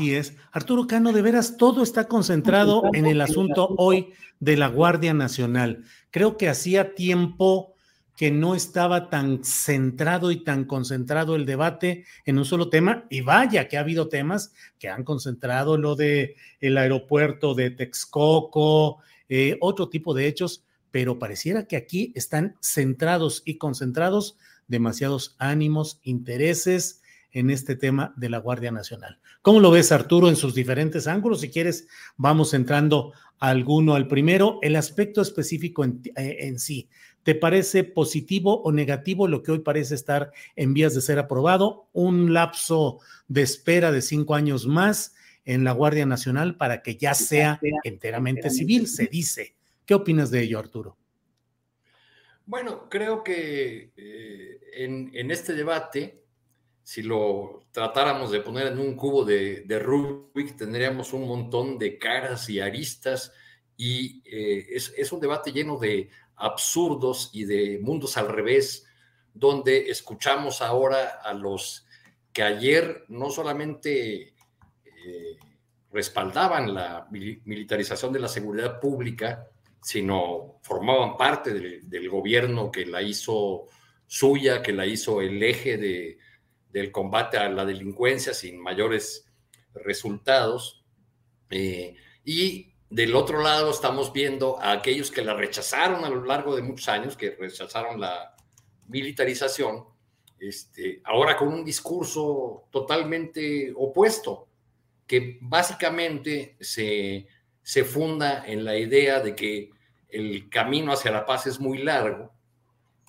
Así es. Arturo Cano, de veras, todo está concentrado en el asunto hoy de la Guardia Nacional. Creo que hacía tiempo que no estaba tan centrado y tan concentrado el debate en un solo tema, y vaya que ha habido temas que han concentrado lo de el aeropuerto de Texcoco, eh, otro tipo de hechos, pero pareciera que aquí están centrados y concentrados demasiados ánimos, intereses en este tema de la Guardia Nacional. ¿Cómo lo ves, Arturo, en sus diferentes ángulos? Si quieres, vamos entrando alguno al primero. El aspecto específico en, eh, en, sí, ¿te parece positivo o negativo lo que hoy parece estar en vías de ser aprobado? Un lapso de espera de cinco años más en la Guardia Nacional para que ya sea enteramente civil, se dice. ¿Qué opinas de ello, Arturo? Bueno, creo que eh, en, en este debate si lo tratáramos de poner en un cubo de, de Rubik, tendríamos un montón de caras y aristas y eh, es, es, un debate lleno de absurdos y de mundos al revés, donde escuchamos ahora a los que ayer no solamente eh, respaldaban la militarización de la seguridad pública, sino formaban parte del, del gobierno que la hizo suya, que la hizo el eje de del combate a la delincuencia sin mayores resultados. Eh, y del otro lado estamos viendo a aquellos que la rechazaron a lo largo de muchos años, que rechazaron la militarización, este, ahora con un discurso totalmente opuesto, que básicamente se, se funda en la idea de que el camino hacia la paz es muy largo,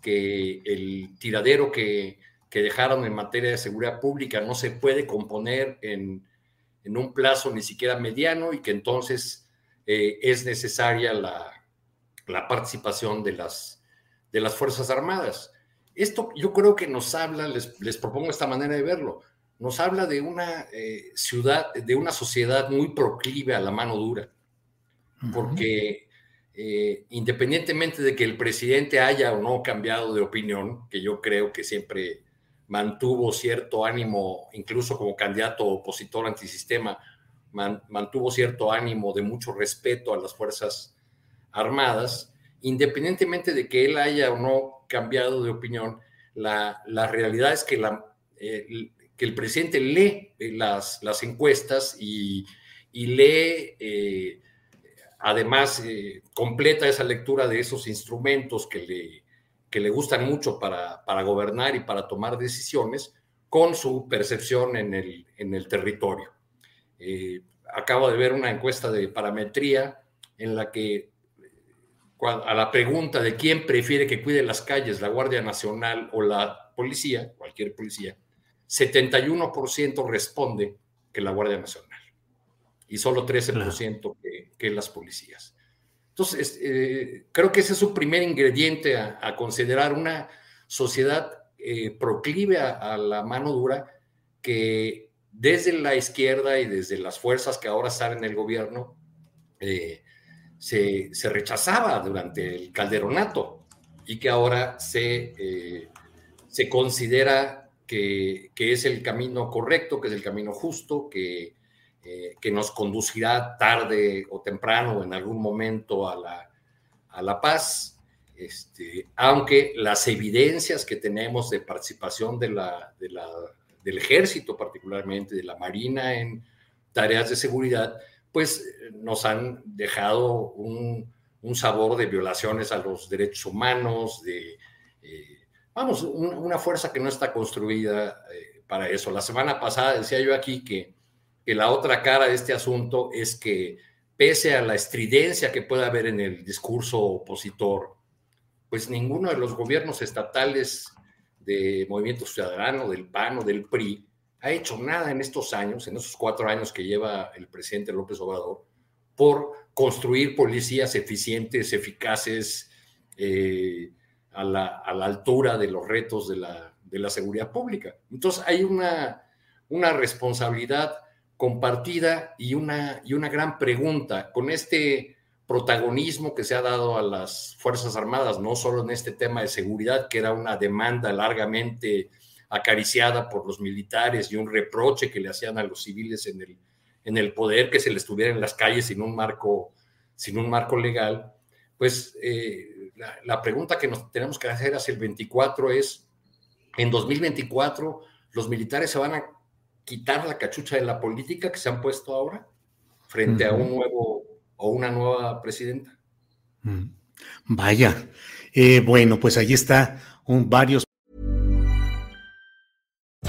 que el tiradero que que dejaron en materia de seguridad pública no se puede componer en, en un plazo ni siquiera mediano y que entonces eh, es necesaria la, la, participación de las, de las Fuerzas Armadas. Esto yo creo que nos habla, les, les propongo esta manera de verlo, nos habla de una eh, ciudad, de una sociedad muy proclive a la mano dura, porque eh, independientemente de que el presidente haya o no cambiado de opinión, que yo creo que siempre mantuvo cierto ánimo, incluso como candidato opositor antisistema, mantuvo cierto ánimo de mucho respeto a las Fuerzas Armadas, independientemente de que él haya o no cambiado de opinión, la, la realidad es que, la, eh, que, el presidente lee las, las encuestas y, y lee, eh, además, eh, completa esa lectura de esos instrumentos que le que le gustan mucho para, para gobernar y para tomar decisiones con su percepción en el, en el territorio. Eh, acabo de ver una encuesta de parametría en la que a la pregunta de quién prefiere que cuide las calles, la Guardia Nacional o la policía, cualquier policía, 71% responde que la Guardia Nacional y solo 13% que, que las policías. Entonces, eh, creo que ese es su primer ingrediente a, considerar una sociedad eh, proclive a, la mano dura que desde la izquierda y desde las fuerzas que ahora están en el gobierno eh, se, se, rechazaba durante el calderonato y que ahora se, se considera que, que, es el camino correcto, que es el camino justo, que eh, que nos conducirá tarde o temprano en algún momento a la, a la paz. Este, aunque las evidencias que tenemos de participación de del ejército, particularmente de la Marina en tareas de seguridad, pues nos han dejado un, un sabor de violaciones a los derechos humanos, de, eh, vamos, una fuerza que no está construida eh, para eso. La semana pasada decía yo aquí que, que la otra cara de este asunto es que pese a la estridencia que pueda haber en el discurso opositor, pues ninguno de los gobiernos estatales de Movimiento Ciudadano, del PAN o del PRI, ha hecho nada en estos años, en esos cuatro años que lleva el presidente López Obrador, por construir policías eficientes, eficaces, eh, a, la, altura de los retos de la, seguridad pública. Entonces hay una responsabilidad compartida y una, y una gran pregunta. Con este protagonismo que se ha dado a las Fuerzas Armadas, no solo en este tema de seguridad, que era una demanda largamente acariciada por los militares y un reproche que le hacían a los civiles en el, en el poder que se les tuviera en las calles sin un marco, sin un marco legal, pues eh, la, la, pregunta que nos tenemos que hacer hacia el 24 es, en 2024, ¿los militares se van a quitar la cachucha de la política que se han puesto ahora frente a un nuevo o una nueva presidenta? Mm. Vaya, eh, bueno, pues ahí está un, varios